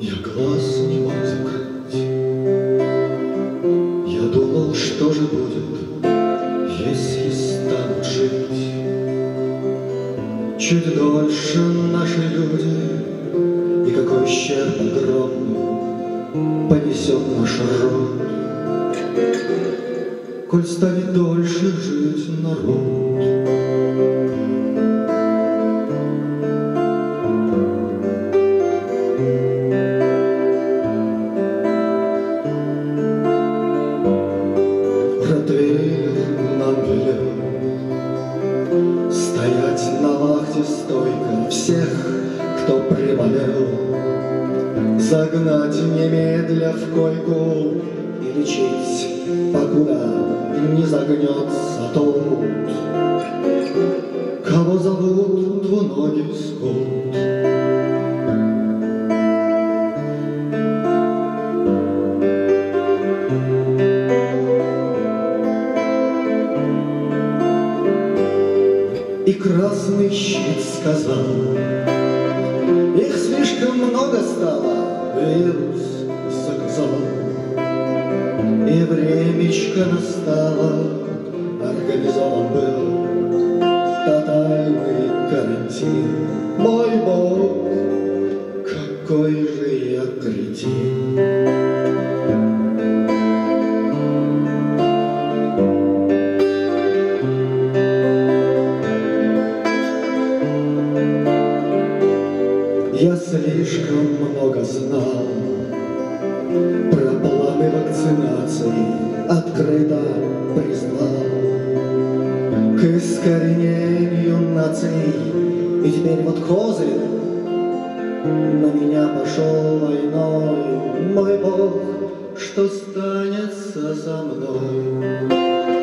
Я глаз не мог закрыть. Я думал, что же будет, если станут жить. Чуть дольше наши люди, и какой ущерб огромный понесет наш род. Коль станет дольше жить народ. Стойко всех, кто приболел, Загнать немедля в койку и лечить, покуда не загнется тот, Кого зовут двуногий скот. И красный щит сказал, Их слишком много стало, вирус заказал. И времечко настало, организован был Тотальный карантин. Мой бог, какой Я слишком много знал Про планы вакцинации Открыто признал. К искоренению наций И теперь вот козырь На меня пошел войной Мой бог, что станется со мной